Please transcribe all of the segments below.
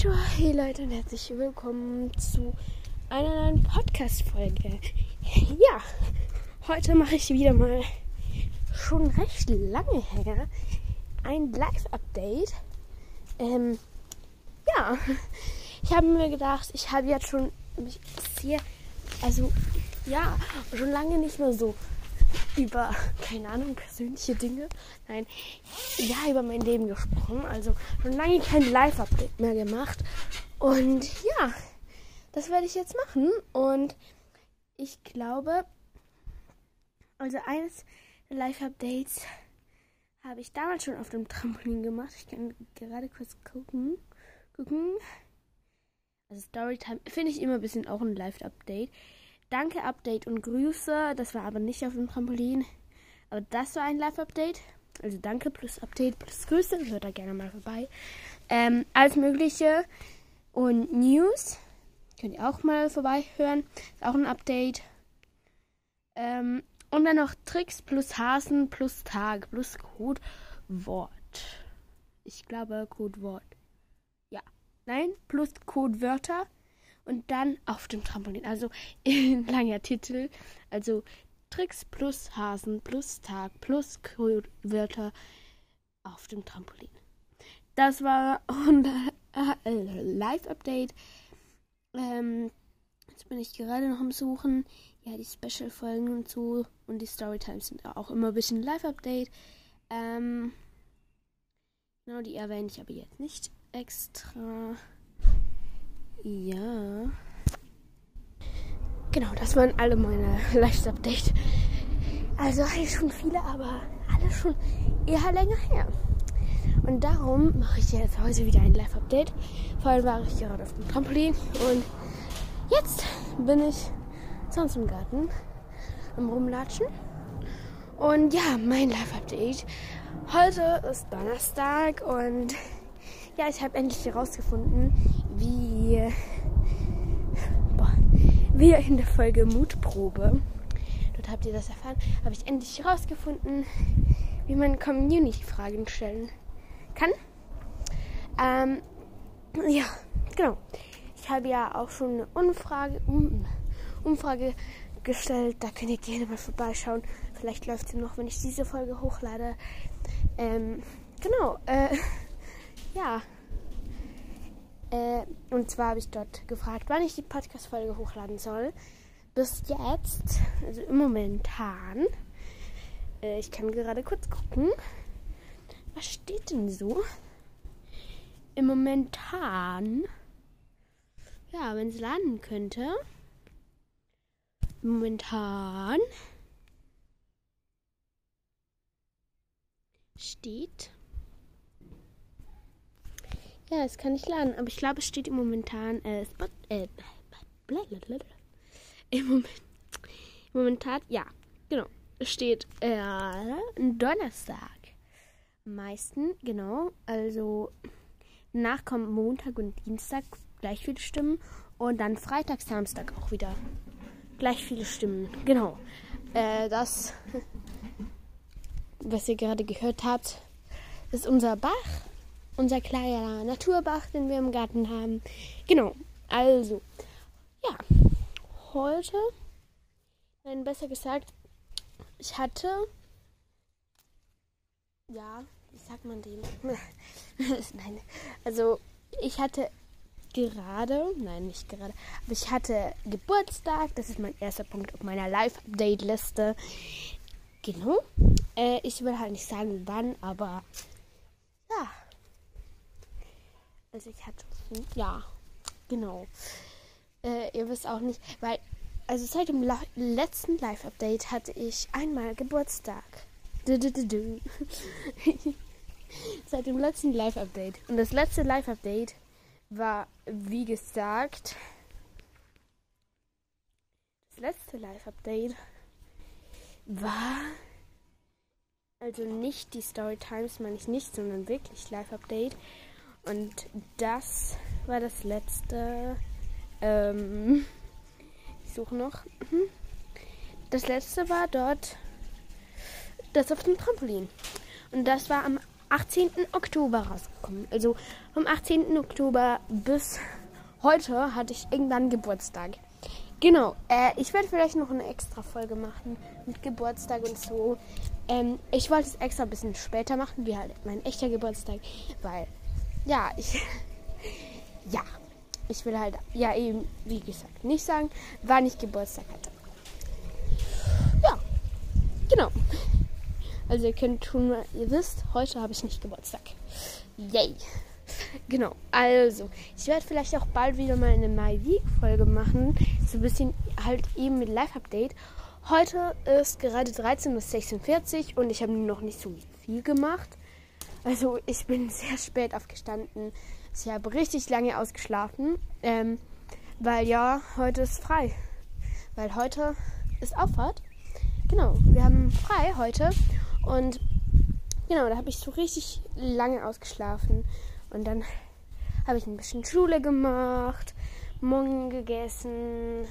Tito, hey Leute und herzlich willkommen zu einer neuen Podcast-Folge. Ja, heute mache ich wieder mal schon recht lange her ein Live-Update. Ähm, ja, ich habe mir gedacht, ich habe jetzt schon mich sehr, also ja, schon lange nicht mehr so über, keine Ahnung, persönliche Dinge. Nein, ja, über mein Leben gesprochen. Also schon lange kein Live-Update mehr gemacht. Und ja, das werde ich jetzt machen. Und ich glaube, also eines Live-Updates habe ich damals schon auf dem Trampolin gemacht. Ich kann gerade kurz gucken. Gucken. Also Storytime finde ich immer ein bisschen auch ein Live-Update. Danke, Update und Grüße. Das war aber nicht auf dem Trampolin. Aber das war ein Live-Update. Also danke plus Update plus Grüße. Hört da gerne mal vorbei. Ähm, alles Mögliche. Und News. Könnt ihr auch mal vorbei hören. Ist auch ein Update. Ähm, und dann noch Tricks plus Hasen plus Tag plus Codewort. Ich glaube Codewort. Ja. Nein, plus Codewörter und dann auf dem Trampolin. Also langer Titel. Also Tricks plus Hasen plus Tag plus Wörter auf dem Trampolin. Das war ein äh, Live-Update. Ähm, jetzt bin ich gerade noch am Suchen. Ja, die Special-Folgen und so und die Storytimes sind auch immer ein bisschen Live-Update. Ähm, genau, die erwähne ich aber jetzt nicht extra. Ja. Genau, das waren alle meine Live-Update. Also eigentlich schon viele, aber alle schon eher länger her. Und darum mache ich jetzt heute wieder ein Live-Update. Vorhin war ich gerade auf dem Trampolin und jetzt bin ich sonst im Garten am Rumlatschen. Und ja, mein Live-Update. Heute ist Donnerstag und ja, ich habe endlich herausgefunden, wie, boah, wie in der Folge Mutprobe, dort habt ihr das erfahren, habe ich endlich herausgefunden, wie man Community-Fragen stellen kann. Ähm, ja, genau. Ich habe ja auch schon eine Umfrage, um, Umfrage gestellt. Da könnt ihr gerne mal vorbeischauen. Vielleicht läuft sie noch, wenn ich diese Folge hochlade. Ähm, genau. Äh, ja. Äh, und zwar habe ich dort gefragt, wann ich die Podcast-Folge hochladen soll. Bis jetzt, also Momentan, äh, ich kann gerade kurz gucken. Was steht denn so? Im Momentan, ja, wenn es laden könnte. Momentan steht ja, es kann nicht laden, aber ich glaube, es steht im momentan äh, Spot, äh. Im Moment, Momentan, ja, genau. Es steht äh, Donnerstag. Meisten, genau. Also danach kommen Montag und Dienstag gleich viele Stimmen und dann Freitag, Samstag auch wieder gleich viele Stimmen. Genau. Äh, das, was ihr gerade gehört habt, ist unser Bach unser kleiner Naturbach, den wir im Garten haben. Genau, also, ja, heute, nein, besser gesagt, ich hatte, ja, wie sagt man dem? nein, also, ich hatte gerade, nein, nicht gerade, aber ich hatte Geburtstag, das ist mein erster Punkt auf meiner Live-Update-Liste. Genau. Äh, ich will halt nicht sagen, wann, aber ja, also ich hatte. Ja, genau. Äh, ihr wisst auch nicht, weil. Also seit dem La letzten Live-Update hatte ich einmal Geburtstag. Du, du, du, seit dem letzten Live-Update. Und das letzte Live-Update war, wie gesagt, das letzte Live-Update war also nicht die Story Times, meine ich nicht, sondern wirklich Live-Update. Und das war das letzte. Ähm, ich suche noch. Mhm. Das letzte war dort das auf dem Trampolin. Und das war am 18. Oktober rausgekommen. Also vom 18. Oktober bis heute hatte ich irgendwann Geburtstag. Genau, äh, ich werde vielleicht noch eine extra Folge machen mit Geburtstag und so. Ähm, ich wollte es extra ein bisschen später machen, wie halt mein echter Geburtstag, weil, ja, ich, ja, ich will halt, ja, eben, wie gesagt, nicht sagen, wann ich Geburtstag hatte. Ja, genau. Also ihr könnt tun, ihr wisst, heute habe ich nicht Geburtstag. Yay. Genau, also ich werde vielleicht auch bald wieder mal eine My Week Folge machen. So ein bisschen halt eben mit Live-Update. Heute ist gerade 13.46 Uhr und ich habe noch nicht so viel gemacht. Also ich bin sehr spät aufgestanden. Ich habe richtig lange ausgeschlafen. Ähm, weil ja, heute ist frei. Weil heute ist Auffahrt. Genau, wir haben frei heute. Und genau, da habe ich so richtig lange ausgeschlafen. Und dann habe ich ein bisschen Schule gemacht, Morgen gegessen.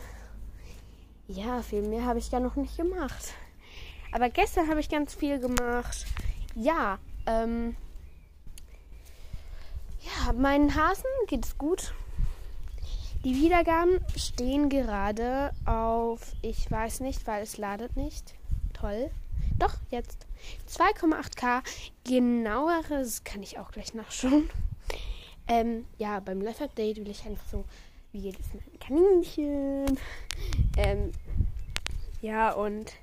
Ja, viel mehr habe ich ja noch nicht gemacht. Aber gestern habe ich ganz viel gemacht. Ja, ähm. Ja, meinen Hasen geht es gut. Die Wiedergaben stehen gerade auf, ich weiß nicht, weil es ladet nicht. Toll. Doch, jetzt. 2,8k. Genaueres kann ich auch gleich nachschauen. Ähm, ja, beim Live-Update will ich einfach so, wie geht es mit Kaninchen? Ähm, ja, und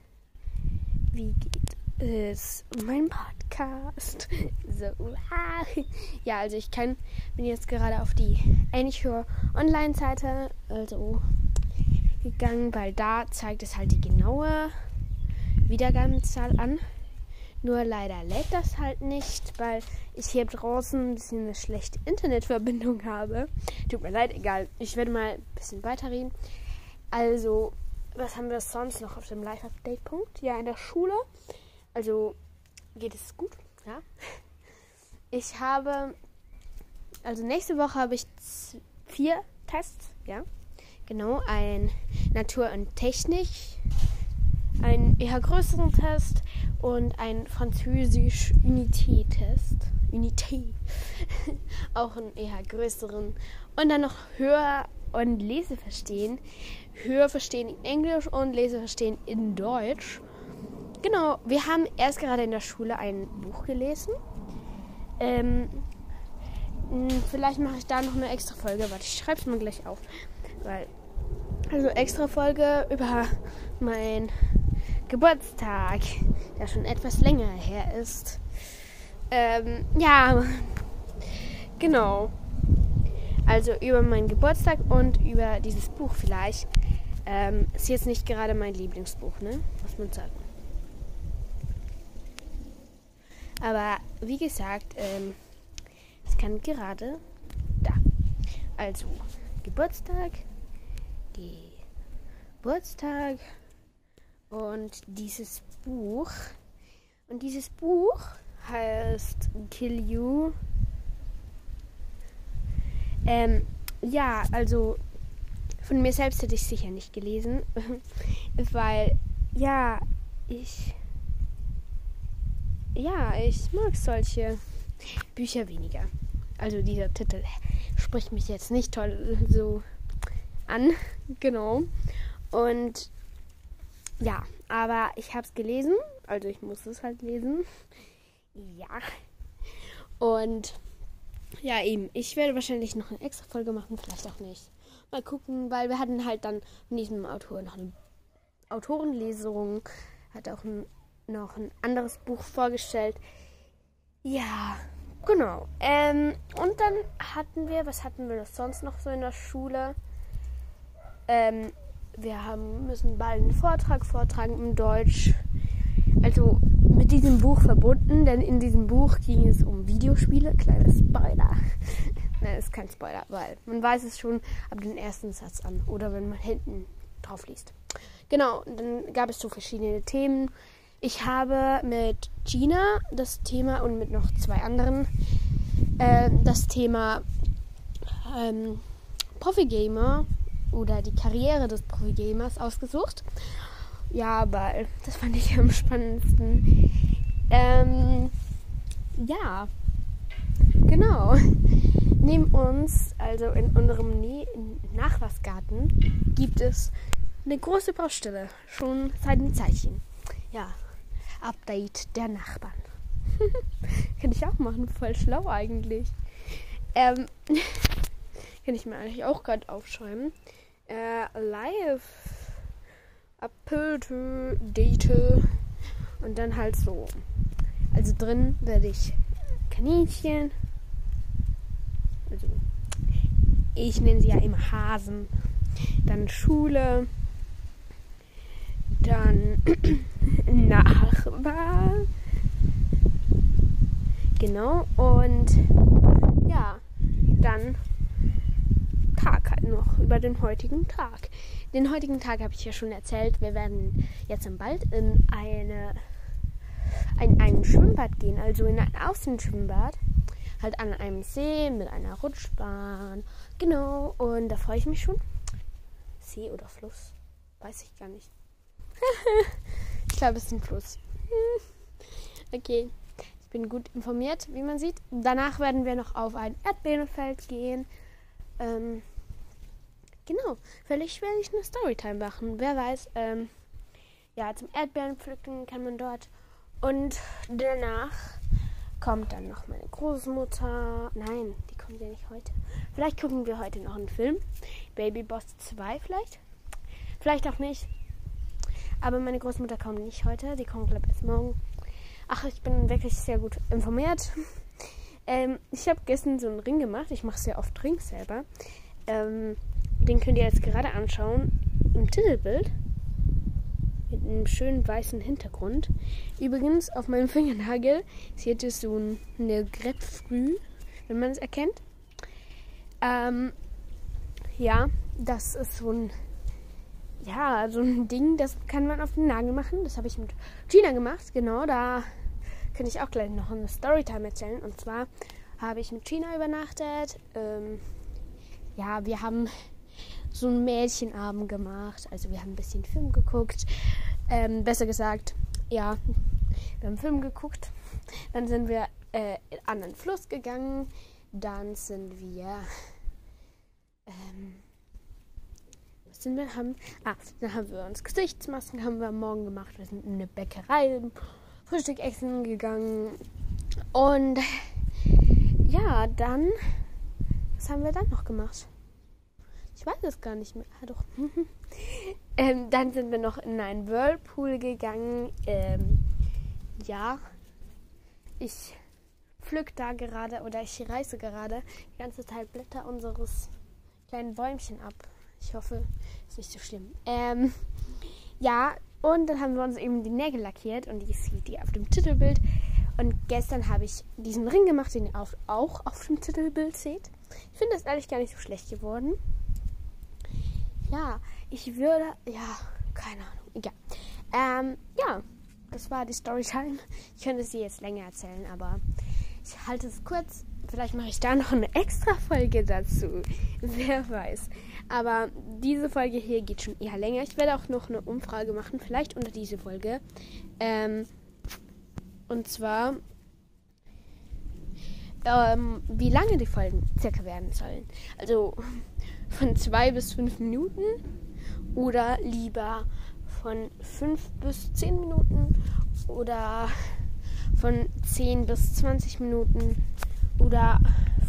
wie geht es um meinen Podcast? So, ah. ja, also ich kann, bin jetzt gerade auf die Anchor Online-Seite, also gegangen, weil da zeigt es halt die genaue Wiedergabenzahl an. Nur leider lädt das halt nicht, weil ich hier draußen ein bisschen eine schlechte Internetverbindung habe. Tut mir leid, egal. Ich werde mal ein bisschen weiterreden. Also, was haben wir sonst noch auf dem Live-Update-Punkt? Ja, in der Schule. Also, geht es gut, ja. Ich habe, also nächste Woche habe ich vier Tests, ja. Genau, ein Natur und Technik, einen eher größeren Test und ein Französisch Unité-Test. Unité. Auch einen eher größeren. Und dann noch Hör- und Leseverstehen. Hörverstehen in Englisch und Leseverstehen in Deutsch. Genau, wir haben erst gerade in der Schule ein Buch gelesen. Ähm, vielleicht mache ich da noch eine extra Folge. Warte, ich schreibe es mal gleich auf. Weil, also extra Folge über mein Geburtstag, der schon etwas länger her ist. Ähm, ja, genau. Also über meinen Geburtstag und über dieses Buch vielleicht. Ähm, ist jetzt nicht gerade mein Lieblingsbuch, ne? Muss man sagen. Aber wie gesagt, ähm, es kann gerade da. Also Geburtstag, Geburtstag, und dieses Buch. Und dieses Buch heißt Kill You. Ähm, ja, also von mir selbst hätte ich sicher nicht gelesen, weil ja, ich ja, ich mag solche Bücher weniger. Also dieser Titel spricht mich jetzt nicht toll so an, genau. Und ja, aber ich habe es gelesen, also ich muss es halt lesen. Ja. Und ja, eben, ich werde wahrscheinlich noch eine extra Folge machen, vielleicht auch nicht. Mal gucken, weil wir hatten halt dann von diesem Autor noch eine Autorenlesung, hat auch ein, noch ein anderes Buch vorgestellt. Ja, genau. Ähm, und dann hatten wir, was hatten wir sonst noch so in der Schule? Ähm, wir haben, müssen bald einen Vortrag vortragen im Deutsch. Also mit diesem Buch verbunden, denn in diesem Buch ging es um Videospiele. Kleiner Spoiler. Nein, ist kein Spoiler, weil man weiß es schon ab dem ersten Satz an oder wenn man hinten drauf liest. Genau, dann gab es so verschiedene Themen. Ich habe mit Gina das Thema und mit noch zwei anderen äh, das Thema ähm, Profi Gamer oder die Karriere des Profi-Gamers ausgesucht. Ja, aber das fand ich am spannendsten. Ähm, ja, genau. Neben uns, also in unserem ne Nachlassgarten, gibt es eine große Baustelle. Schon seit einem Zeitchen. Ja, Update der Nachbarn. kann ich auch machen. Voll schlau eigentlich. Ähm, kann ich mir eigentlich auch gerade aufschreiben. Äh, live. Apple Date. Und dann halt so. Also drin werde ich Kaninchen. Also ich nenne sie ja immer Hasen. Dann Schule. Dann Nachbar. Genau. Und ja, dann Tag halt noch über den heutigen Tag. Den heutigen Tag habe ich ja schon erzählt. Wir werden jetzt im Wald in eine in ein Schwimmbad gehen, also in ein Außenschwimmbad. Halt an einem See mit einer Rutschbahn. Genau, und da freue ich mich schon. See oder Fluss? Weiß ich gar nicht. ich glaube, es ist ein Fluss. okay, ich bin gut informiert, wie man sieht. Danach werden wir noch auf ein Erdbeerenfeld gehen. Ähm, genau, vielleicht werde ich eine Storytime machen. Wer weiß. Ähm, ja, zum Erdbeerenpflücken kann man dort. Und danach kommt dann noch meine Großmutter. Nein, die kommt ja nicht heute. Vielleicht gucken wir heute noch einen Film. Baby Boss 2 vielleicht. Vielleicht auch nicht. Aber meine Großmutter kommt nicht heute. Die kommt, glaube ich, erst morgen. Ach, ich bin wirklich sehr gut informiert. ähm, ich habe gestern so einen Ring gemacht. Ich mache sehr oft Rings selber. Ähm, den könnt ihr jetzt gerade anschauen. Im Titelbild. Mit einem schönen weißen Hintergrund. Übrigens, auf meinem Fingernagel seht ihr so eine Grapefrüh, wenn man es erkennt. Ähm, ja, das ist so ein ja, so ein Ding, das kann man auf den Nagel machen. Das habe ich mit Gina gemacht. Genau, da kann ich auch gleich noch eine Storytime erzählen. Und zwar habe ich mit Gina übernachtet. Ähm, ja, wir haben so einen Mädchenabend gemacht. Also wir haben ein bisschen Film geguckt. Ähm, besser gesagt, ja, wir haben Film geguckt. Dann sind wir äh, an den Fluss gegangen. Dann sind wir ähm, sind wir haben ah, dann haben wir uns Gesichtsmasken haben wir morgen gemacht. Wir sind in eine Bäckerei Frühstück essen gegangen und ja, dann was haben wir dann noch gemacht? Ich weiß es gar nicht mehr. Ah, doch. ähm, dann sind wir noch in einen Whirlpool gegangen. Ähm, ja, ich pflück da gerade oder ich reiße gerade die ganze Zeit Blätter unseres kleinen Bäumchen ab. Ich hoffe, ist nicht so schlimm. Ähm, ja, und dann haben wir uns eben die Nägel lackiert und die sieht ihr auf dem Titelbild. Und gestern habe ich diesen Ring gemacht, den ihr auch auf dem Titelbild seht. Ich finde das ehrlich gar nicht so schlecht geworden. Ja, ich würde. Ja, keine Ahnung. Egal. Ähm, ja, das war die Storytime. Ich könnte sie jetzt länger erzählen, aber ich halte es kurz. Vielleicht mache ich da noch eine extra Folge dazu. Wer weiß. Aber diese Folge hier geht schon eher länger. Ich werde auch noch eine Umfrage machen, vielleicht unter diese Folge. Ähm, und zwar, ähm, wie lange die Folgen circa werden sollen. Also von zwei bis fünf Minuten oder lieber von fünf bis zehn Minuten oder von zehn bis zwanzig Minuten oder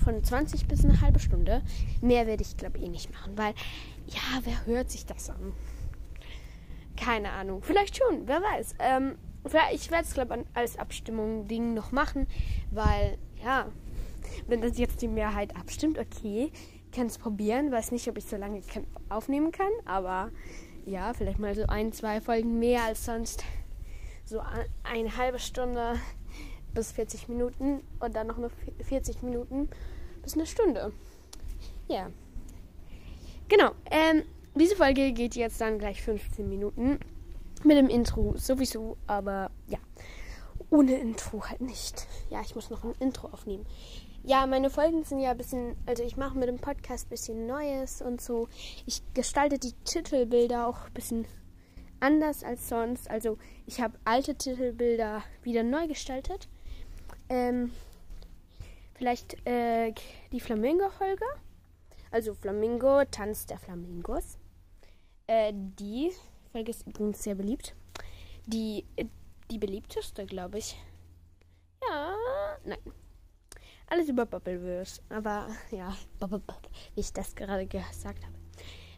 von 20 bis eine halbe Stunde. Mehr werde ich, glaube ich, eh nicht machen, weil, ja, wer hört sich das an? Keine Ahnung. Vielleicht schon, wer weiß. Ähm, ich werde es, glaube ich, als Abstimmung-Ding noch machen, weil, ja, wenn das jetzt die Mehrheit abstimmt, okay, kann es probieren. Weiß nicht, ob ich so lange aufnehmen kann, aber ja, vielleicht mal so ein, zwei Folgen mehr als sonst. So eine halbe Stunde bis 40 Minuten und dann noch eine 40 Minuten bis eine Stunde. Ja. Genau. Ähm, diese Folge geht jetzt dann gleich 15 Minuten. Mit dem Intro sowieso, aber ja. Ohne Intro halt nicht. Ja, ich muss noch ein Intro aufnehmen. Ja, meine Folgen sind ja ein bisschen, also ich mache mit dem Podcast ein bisschen Neues und so. Ich gestalte die Titelbilder auch ein bisschen anders als sonst. Also ich habe alte Titelbilder wieder neu gestaltet. ähm, vielleicht äh, die Flamingo-Folge. Also Flamingo, Tanz der Flamingos. Äh, die Folge ist übrigens sehr beliebt. Die, die beliebteste, glaube ich. Ja, nein. Alles über Bubbleverse. Aber ja, wie ich das gerade gesagt habe.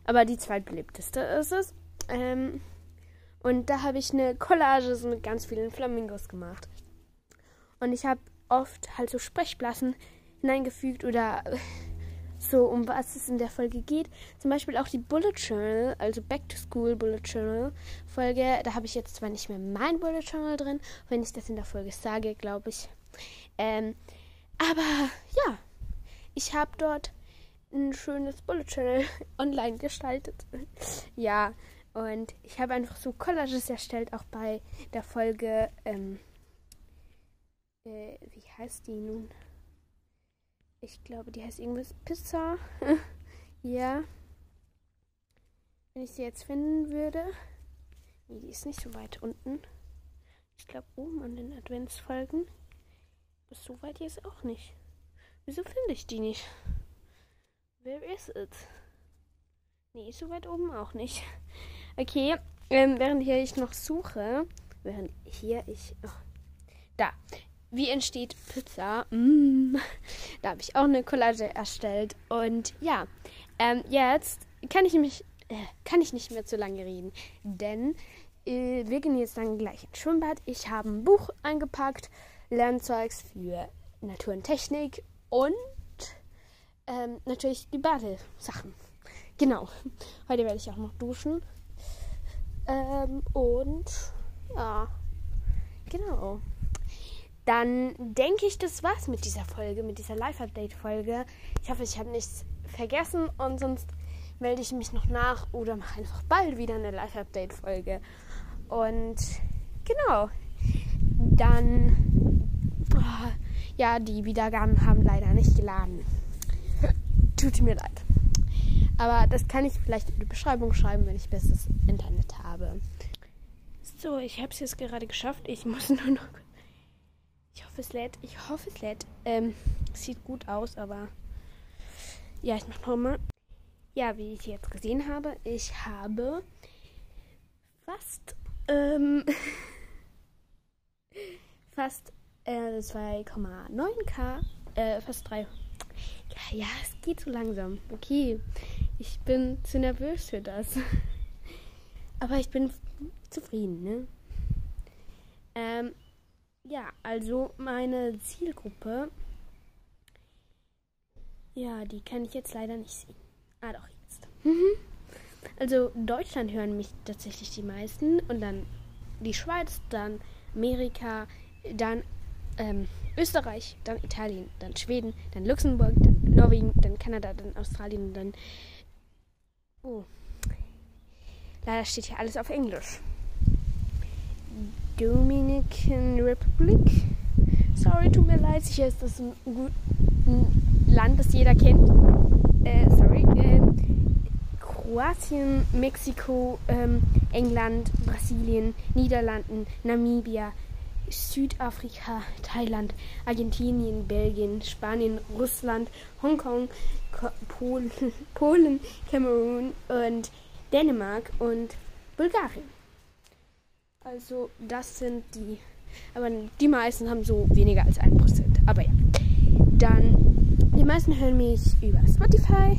Aber die zweitbeliebteste ist es. Ähm, und da habe ich eine Collage mit ganz vielen Flamingos gemacht. Und ich habe oft halt so Sprechblasen hineingefügt oder so, um was es in der Folge geht. Zum Beispiel auch die Bullet Journal, also Back to School Bullet Journal Folge. Da habe ich jetzt zwar nicht mehr mein Bullet Journal drin, wenn ich das in der Folge sage, glaube ich. Ähm, aber ja, ich habe dort ein schönes Bullet Journal online gestaltet. ja, und ich habe einfach so Collages erstellt, auch bei der Folge. Ähm, äh, wie heißt die nun? Ich glaube, die heißt irgendwas Pizza. ja. Wenn ich sie jetzt finden würde. Nee, die ist nicht so weit unten. Ich glaube oben an den Adventsfolgen. Bis so weit ist auch nicht. Wieso finde ich die nicht? Where is it? Nee, so weit oben auch nicht. Okay, ähm, während hier ich noch suche, während hier ich. Oh, da. Wie entsteht Pizza? Mm, da habe ich auch eine Collage erstellt. Und ja, ähm, jetzt kann ich mich äh, kann ich nicht mehr zu lange reden, denn äh, wir gehen jetzt dann gleich ins Schwimmbad. Ich habe ein Buch eingepackt, Lernzeugs für Natur und Technik und ähm, natürlich die Badesachen. Genau. Heute werde ich auch noch duschen. Ähm, und ja, genau dann denke ich, das war's mit dieser Folge, mit dieser Live-Update-Folge. Ich hoffe, ich habe nichts vergessen und sonst melde ich mich noch nach oder mache einfach bald wieder eine Live-Update-Folge. Und genau, dann, oh, ja, die Wiedergaben haben leider nicht geladen. Tut mir leid. Aber das kann ich vielleicht in die Beschreibung schreiben, wenn ich bestes Internet habe. So, ich habe es jetzt gerade geschafft. Ich muss nur noch ich hoffe, es lädt. Ich hoffe, es lädt. Ähm, sieht gut aus, aber ja, ich mach nochmal. Ja, wie ich jetzt gesehen habe, ich habe fast ähm, fast äh, 2,9k, äh, fast 3. Ja, ja, es geht so langsam. Okay, ich bin zu nervös für das. Aber ich bin zufrieden, ne? Ähm, ja, also meine Zielgruppe. Ja, die kann ich jetzt leider nicht sehen. Ah, doch, jetzt. Mhm. Also Deutschland hören mich tatsächlich die meisten und dann die Schweiz, dann Amerika, dann ähm, Österreich, dann Italien, dann Schweden, dann Luxemburg, dann Norwegen, dann Kanada, dann Australien, dann. Oh. Leider steht hier alles auf Englisch. Dominican Republic. Sorry, tut mir leid. Sicher ist das ein, ein Land, das jeder kennt. Äh, sorry. Äh, Kroatien, Mexiko, ähm, England, Brasilien, Niederlanden, Namibia, Südafrika, Thailand, Argentinien, Belgien, Spanien, Russland, Hongkong, Polen, Polen, Kamerun und Dänemark und Bulgarien. Also das sind die. Aber die meisten haben so weniger als 1%. Aber ja. Dann, die meisten hören mich über Spotify.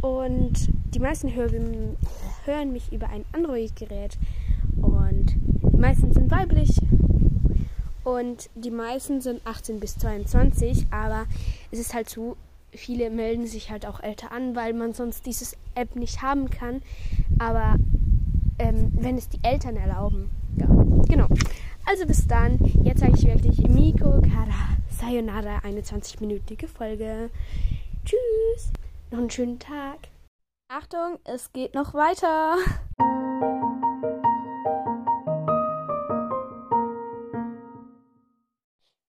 Und die meisten hören, hören mich über ein Android-Gerät. Und die meisten sind weiblich. Und die meisten sind 18 bis 22. Aber es ist halt so, viele melden sich halt auch älter an, weil man sonst dieses App nicht haben kann. Aber ähm, wenn es die Eltern erlauben. Ja, genau. Also bis dann. Jetzt sage ich wirklich Miko Kara Sayonara, eine 20-minütige Folge. Tschüss. Noch einen schönen Tag. Achtung, es geht noch weiter.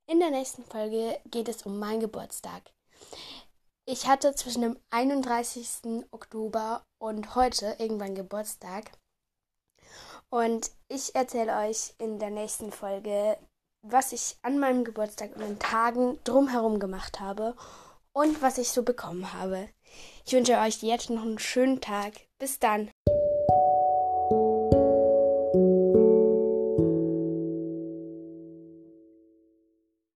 In der nächsten Folge geht es um meinen Geburtstag. Ich hatte zwischen dem 31. Oktober und heute irgendwann Geburtstag. Und ich erzähle euch in der nächsten Folge was ich an meinem Geburtstag und den Tagen drumherum gemacht habe und was ich so bekommen habe. Ich wünsche euch jetzt noch einen schönen Tag. Bis dann.